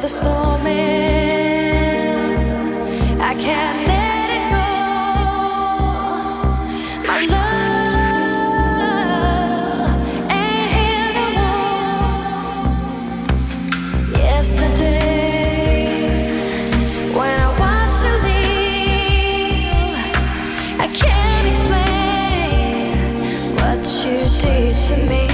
the storm in. I can't let it go. My love ain't here no more. Yesterday, when I watched you leave, I can't explain what you did to me.